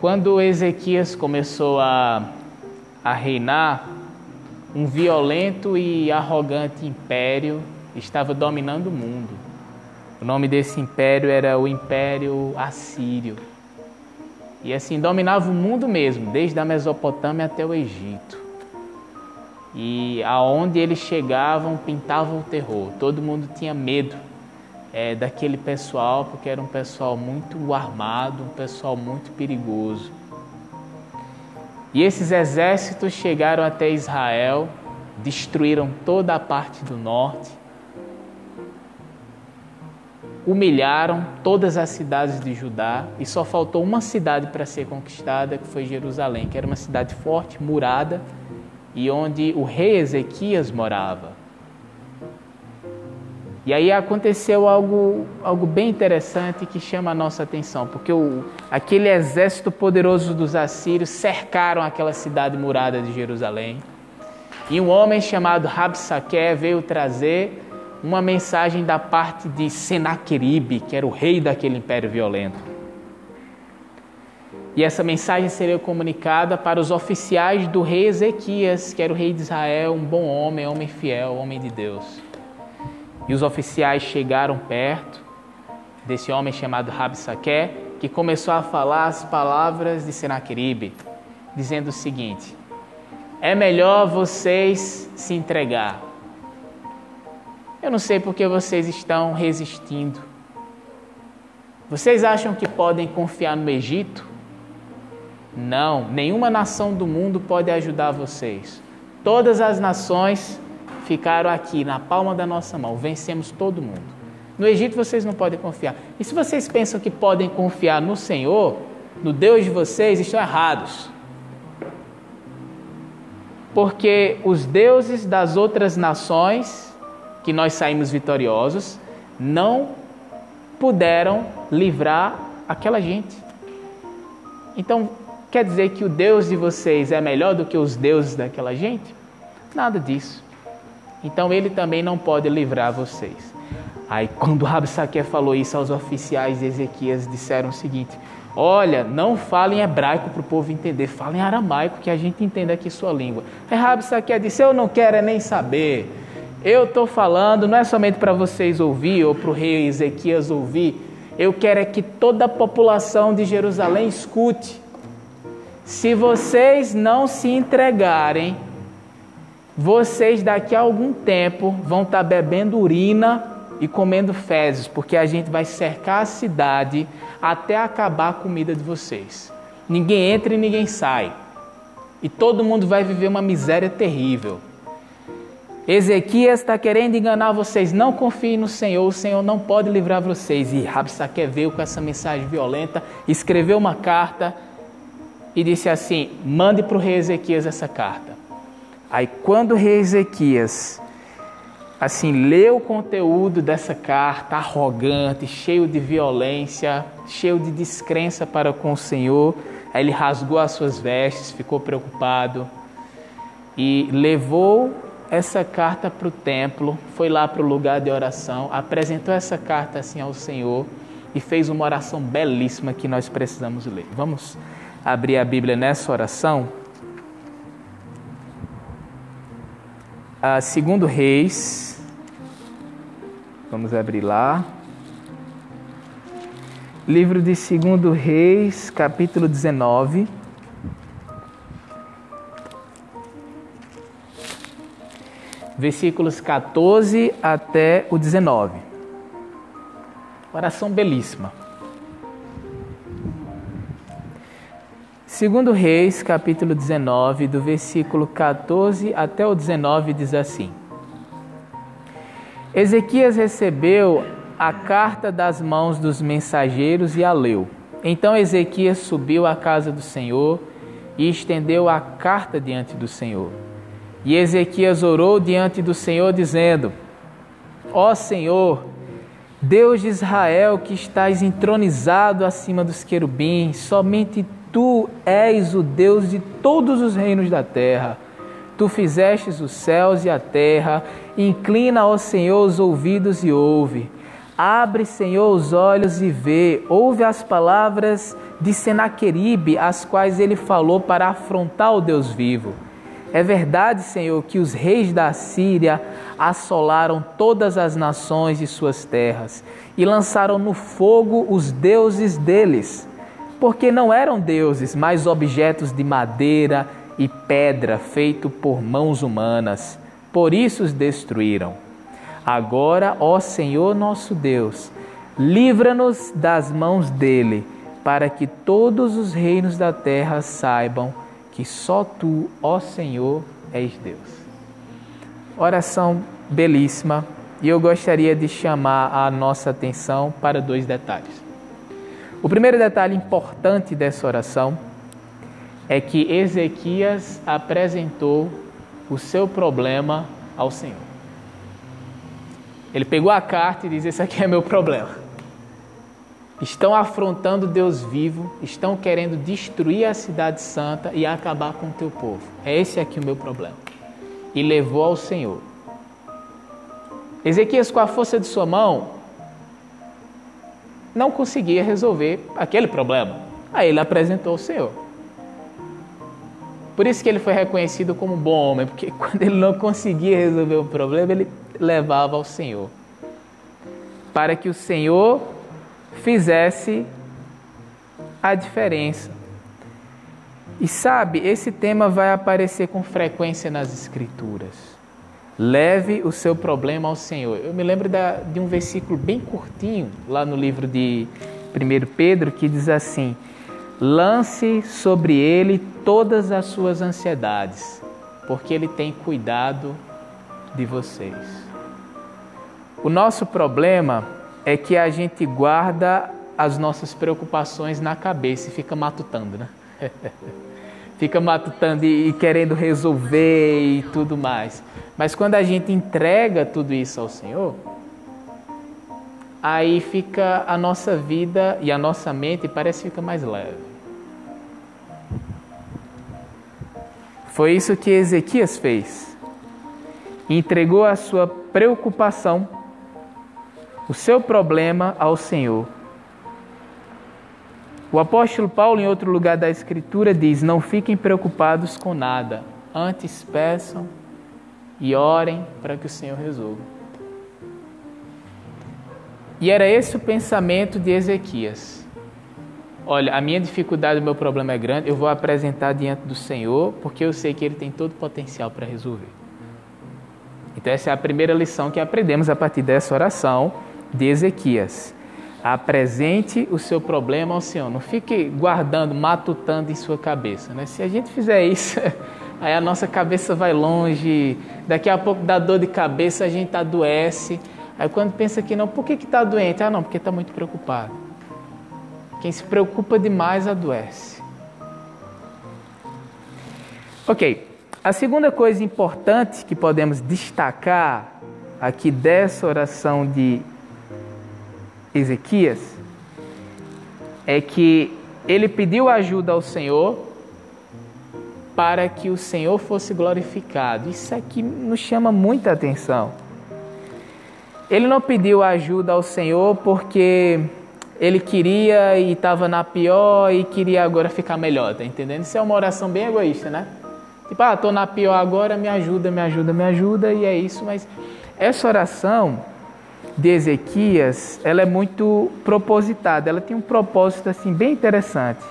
Quando Ezequias começou a, a reinar, um violento e arrogante império estava dominando o mundo. O nome desse império era o Império Assírio. E assim dominava o mundo mesmo, desde a Mesopotâmia até o Egito. E aonde eles chegavam, pintavam o terror. Todo mundo tinha medo é, daquele pessoal, porque era um pessoal muito armado, um pessoal muito perigoso. E esses exércitos chegaram até Israel, destruíram toda a parte do norte, humilharam todas as cidades de Judá e só faltou uma cidade para ser conquistada, que foi Jerusalém, que era uma cidade forte, murada e onde o rei Ezequias morava. E aí aconteceu algo, algo bem interessante que chama a nossa atenção, porque o, aquele exército poderoso dos assírios cercaram aquela cidade murada de Jerusalém. E um homem chamado Rabsaque veio trazer uma mensagem da parte de Senaqueribe, que era o rei daquele império violento. E essa mensagem seria comunicada para os oficiais do rei Ezequias, que era o rei de Israel, um bom homem, homem fiel, homem de Deus. E os oficiais chegaram perto desse homem chamado Rabsaque, que começou a falar as palavras de Senaqueribe, dizendo o seguinte: É melhor vocês se entregar. Eu não sei porque vocês estão resistindo. Vocês acham que podem confiar no Egito? Não, nenhuma nação do mundo pode ajudar vocês. Todas as nações ficaram aqui na palma da nossa mão, vencemos todo mundo. No Egito vocês não podem confiar. E se vocês pensam que podem confiar no Senhor, no Deus de vocês, estão errados. Porque os deuses das outras nações, que nós saímos vitoriosos, não puderam livrar aquela gente. Então, quer dizer que o Deus de vocês é melhor do que os deuses daquela gente? Nada disso. Então ele também não pode livrar vocês. Aí quando Rabsaque falou isso aos oficiais de Ezequias, disseram o seguinte: Olha, não fale em hebraico para o povo entender, fale em aramaico que a gente entenda aqui sua língua. Aí Rabsaque disse: Eu não quero é nem saber. Eu estou falando, não é somente para vocês ouvir ou para o rei Ezequias ouvir. Eu quero é que toda a população de Jerusalém escute. Se vocês não se entregarem, vocês daqui a algum tempo vão estar tá bebendo urina e comendo fezes, porque a gente vai cercar a cidade até acabar a comida de vocês. Ninguém entra e ninguém sai. E todo mundo vai viver uma miséria terrível. Ezequias está querendo enganar vocês. Não confiem no Senhor, o Senhor não pode livrar vocês. E Rabsaque veio com essa mensagem violenta, escreveu uma carta e disse assim: mande para o rei Ezequias essa carta. Aí quando o rei Ezequias assim leu o conteúdo dessa carta arrogante, cheio de violência, cheio de descrença para com o Senhor, aí ele rasgou as suas vestes, ficou preocupado e levou essa carta para o templo, foi lá para o lugar de oração, apresentou essa carta assim ao Senhor e fez uma oração belíssima que nós precisamos ler. Vamos abrir a Bíblia nessa oração? A segundo Reis. Vamos abrir lá. Livro de Segundo Reis, capítulo 19. Versículos 14 até o 19. Oração belíssima. Segundo Reis, capítulo 19, do versículo 14 até o 19 diz assim: Ezequias recebeu a carta das mãos dos mensageiros e a leu. Então Ezequias subiu à casa do Senhor e estendeu a carta diante do Senhor. E Ezequias orou diante do Senhor, dizendo: Ó Senhor, Deus de Israel, que estás entronizado acima dos querubins, somente Tu és o Deus de todos os reinos da terra. Tu fizestes os céus e a terra. Inclina ao Senhor os ouvidos e ouve. Abre, Senhor, os olhos e vê. Ouve as palavras de Senaqueribe, as quais ele falou para afrontar o Deus vivo. É verdade, Senhor, que os reis da Síria assolaram todas as nações e suas terras e lançaram no fogo os deuses deles, porque não eram deuses, mas objetos de madeira e pedra feito por mãos humanas. Por isso os destruíram. Agora, ó Senhor nosso Deus, livra-nos das mãos dele, para que todos os reinos da terra saibam que só tu, ó Senhor, és Deus. Oração belíssima e eu gostaria de chamar a nossa atenção para dois detalhes. O primeiro detalhe importante dessa oração é que Ezequias apresentou o seu problema ao Senhor. Ele pegou a carta e disse: Esse aqui é meu problema estão afrontando Deus vivo, estão querendo destruir a cidade santa e acabar com o teu povo. É esse aqui o meu problema. E levou ao Senhor. Ezequias, com a força de sua mão, não conseguia resolver aquele problema. Aí ele apresentou ao Senhor. Por isso que ele foi reconhecido como bom homem, porque quando ele não conseguia resolver o problema, ele levava ao Senhor. Para que o Senhor fizesse a diferença. E sabe, esse tema vai aparecer com frequência nas Escrituras. Leve o seu problema ao Senhor. Eu me lembro da, de um versículo bem curtinho lá no livro de 1 Pedro que diz assim: Lance sobre ele todas as suas ansiedades, porque ele tem cuidado de vocês. O nosso problema é que a gente guarda as nossas preocupações na cabeça e fica matutando, né? fica matutando e, e querendo resolver e tudo mais. Mas quando a gente entrega tudo isso ao Senhor, aí fica a nossa vida e a nossa mente parece que fica mais leve. Foi isso que Ezequias fez. Entregou a sua preocupação o seu problema ao Senhor. O apóstolo Paulo, em outro lugar da Escritura, diz: Não fiquem preocupados com nada, antes peçam e orem para que o Senhor resolva. E era esse o pensamento de Ezequias. Olha, a minha dificuldade, o meu problema é grande, eu vou apresentar diante do Senhor, porque eu sei que Ele tem todo o potencial para resolver. Então, essa é a primeira lição que aprendemos a partir dessa oração de Ezequias. Apresente o seu problema ao Senhor. Não fique guardando, matutando em sua cabeça. Né? Se a gente fizer isso, aí a nossa cabeça vai longe. Daqui a pouco dá dor de cabeça, a gente adoece. Aí quando pensa que não, por que está doente? Ah, não, porque está muito preocupado. Quem se preocupa demais adoece. Ok, a segunda coisa importante que podemos destacar aqui dessa oração de Ezequias é que ele pediu ajuda ao Senhor para que o Senhor fosse glorificado. Isso aqui nos chama muita atenção. Ele não pediu ajuda ao Senhor porque ele queria e estava na pior e queria agora ficar melhor, tá entendendo? Isso é uma oração bem egoísta, né? Tipo, ah, estou na pior agora, me ajuda, me ajuda, me ajuda, e é isso, mas essa oração de Ezequias, ela é muito propositada, ela tem um propósito assim bem interessante.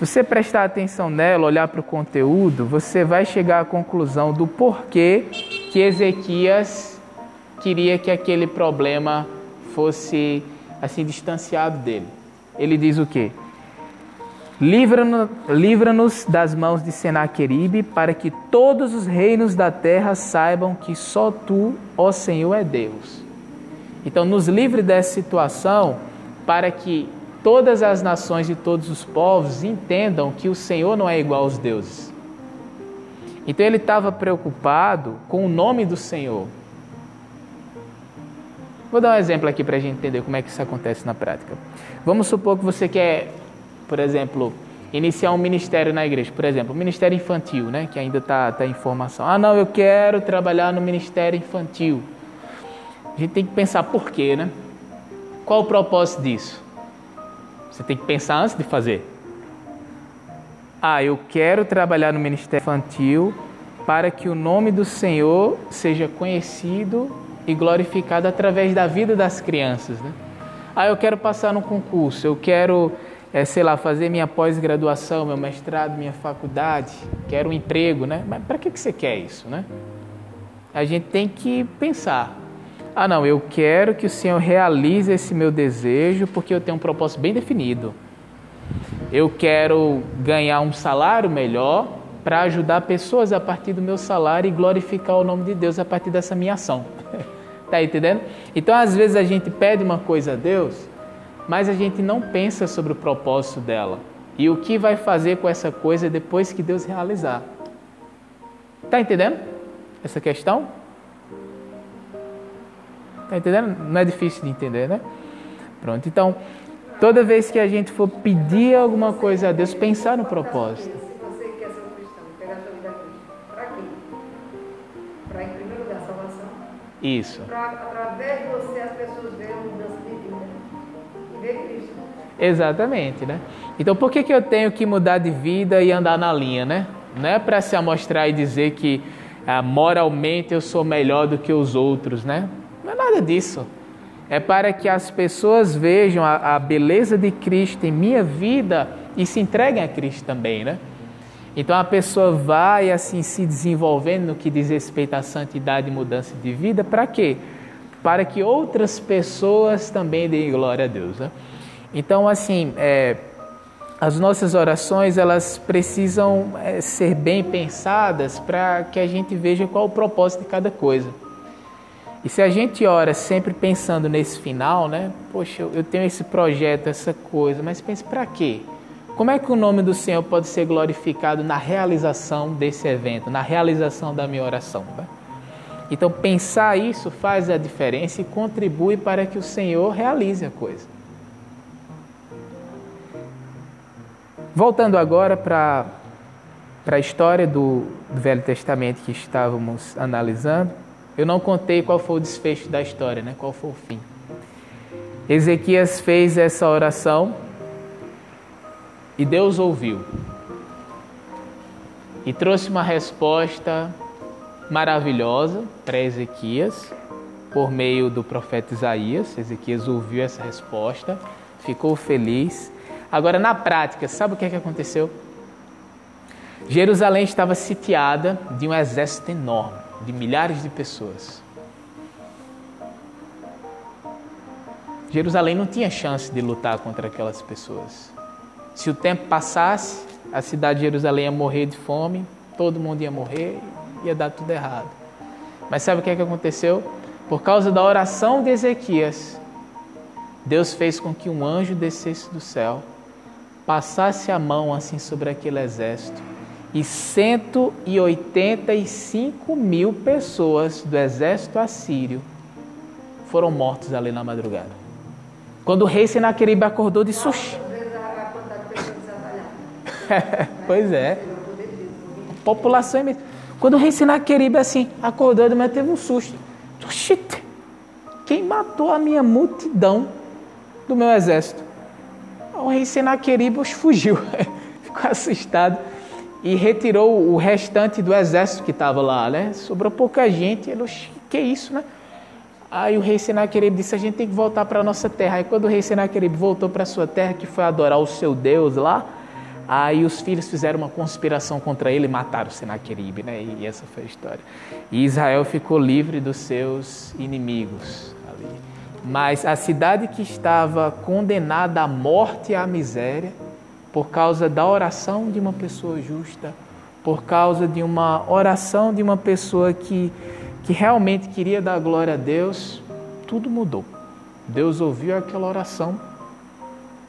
Se você prestar atenção nela, olhar para o conteúdo, você vai chegar à conclusão do porquê que Ezequias queria que aquele problema fosse assim distanciado dele. Ele diz o quê? Livra-nos livra das mãos de Senaqueribe, para que todos os reinos da terra saibam que só tu, ó Senhor, é Deus. Então, nos livre dessa situação para que todas as nações e todos os povos entendam que o Senhor não é igual aos deuses. Então, ele estava preocupado com o nome do Senhor. Vou dar um exemplo aqui para a gente entender como é que isso acontece na prática. Vamos supor que você quer, por exemplo, iniciar um ministério na igreja, por exemplo, um ministério infantil, né, que ainda está tá em formação. Ah, não, eu quero trabalhar no ministério infantil. A gente tem que pensar por quê, né? Qual o propósito disso? Você tem que pensar antes de fazer. Ah, eu quero trabalhar no ministério infantil para que o nome do Senhor seja conhecido e glorificado através da vida das crianças. Né? Ah, eu quero passar no concurso, eu quero, é, sei lá, fazer minha pós-graduação, meu mestrado, minha faculdade, quero um emprego, né? Mas para que, que você quer isso, né? A gente tem que pensar. Ah, não, eu quero que o Senhor realize esse meu desejo porque eu tenho um propósito bem definido. Eu quero ganhar um salário melhor para ajudar pessoas a partir do meu salário e glorificar o nome de Deus a partir dessa minha ação. Tá entendendo? Então, às vezes a gente pede uma coisa a Deus, mas a gente não pensa sobre o propósito dela e o que vai fazer com essa coisa depois que Deus realizar. Tá entendendo essa questão? Tá entendendo? Não é difícil de entender, né? Pronto. Então, toda vez que a gente for pedir alguma coisa a Deus, pensar no propósito. Isso. Para através de você as pessoas verem mudança de vida e ver Cristo. Exatamente, né? Então por que, que eu tenho que mudar de vida e andar na linha, né? Não é para se amostrar e dizer que ah, moralmente eu sou melhor do que os outros, né? Nada disso. É para que as pessoas vejam a, a beleza de Cristo em minha vida e se entreguem a Cristo também, né? Então a pessoa vai assim se desenvolvendo no que diz respeito à santidade e mudança de vida, para quê? Para que outras pessoas também deem glória a Deus. Né? Então, assim, é, as nossas orações elas precisam é, ser bem pensadas para que a gente veja qual o propósito de cada coisa. E se a gente ora sempre pensando nesse final, né? Poxa, eu tenho esse projeto, essa coisa, mas pense para quê? Como é que o nome do Senhor pode ser glorificado na realização desse evento, na realização da minha oração? Né? Então, pensar isso faz a diferença e contribui para que o Senhor realize a coisa. Voltando agora para a história do, do Velho Testamento que estávamos analisando, eu não contei qual foi o desfecho da história, né? qual foi o fim. Ezequias fez essa oração e Deus ouviu e trouxe uma resposta maravilhosa para Ezequias por meio do profeta Isaías. Ezequias ouviu essa resposta, ficou feliz. Agora, na prática, sabe o que, é que aconteceu? Jerusalém estava sitiada de um exército enorme, de milhares de pessoas. Jerusalém não tinha chance de lutar contra aquelas pessoas. Se o tempo passasse, a cidade de Jerusalém ia morrer de fome, todo mundo ia morrer, ia dar tudo errado. Mas sabe o que, é que aconteceu? Por causa da oração de Ezequias, Deus fez com que um anjo descesse do céu, passasse a mão assim sobre aquele exército, e 185 mil pessoas do exército assírio foram mortos ali na madrugada. Quando o rei Senaqueribe acordou de sushi, pois é. População imensa. Quando o rei Senaqueribe assim acordou, mas teve um susto. Oxite, quem matou a minha multidão do meu exército? O rei Senaqueribe fugiu, ficou assustado e retirou o restante do exército que estava lá, né? Sobrou pouca gente. Ele, que isso, né? Aí o rei Senaqueribe disse: a gente tem que voltar para a nossa terra. Aí quando o rei Senaqueribe voltou para a sua terra, que foi adorar o seu Deus lá, Aí os filhos fizeram uma conspiração contra ele e mataram Senaqueribe, né? E essa foi a história. E Israel ficou livre dos seus inimigos ali. Mas a cidade que estava condenada à morte e à miséria, por causa da oração de uma pessoa justa, por causa de uma oração de uma pessoa que, que realmente queria dar glória a Deus, tudo mudou. Deus ouviu aquela oração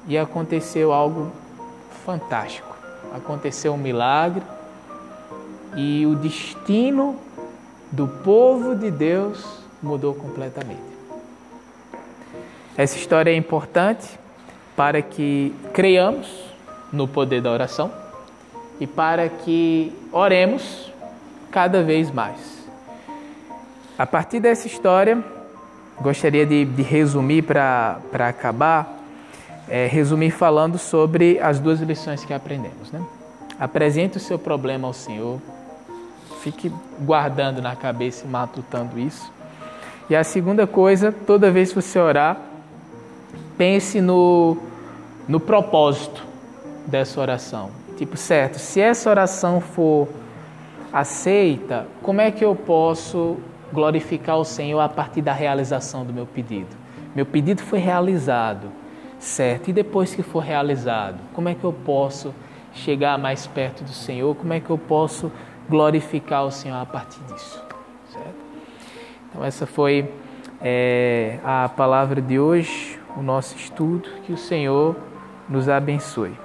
e aconteceu algo fantástico. Aconteceu um milagre e o destino do povo de Deus mudou completamente. Essa história é importante para que creiamos no poder da oração e para que oremos cada vez mais. A partir dessa história, gostaria de, de resumir para acabar, é, resumir falando sobre as duas lições que aprendemos. Né? Apresente o seu problema ao Senhor, fique guardando na cabeça e matutando isso. E a segunda coisa, toda vez que você orar, pense no, no propósito dessa oração. Tipo, certo, se essa oração for aceita, como é que eu posso glorificar o Senhor a partir da realização do meu pedido? Meu pedido foi realizado, certo? E depois que for realizado, como é que eu posso chegar mais perto do Senhor? Como é que eu posso glorificar o Senhor a partir disso? Certo? Então, essa foi é, a palavra de hoje, o nosso estudo. Que o Senhor nos abençoe.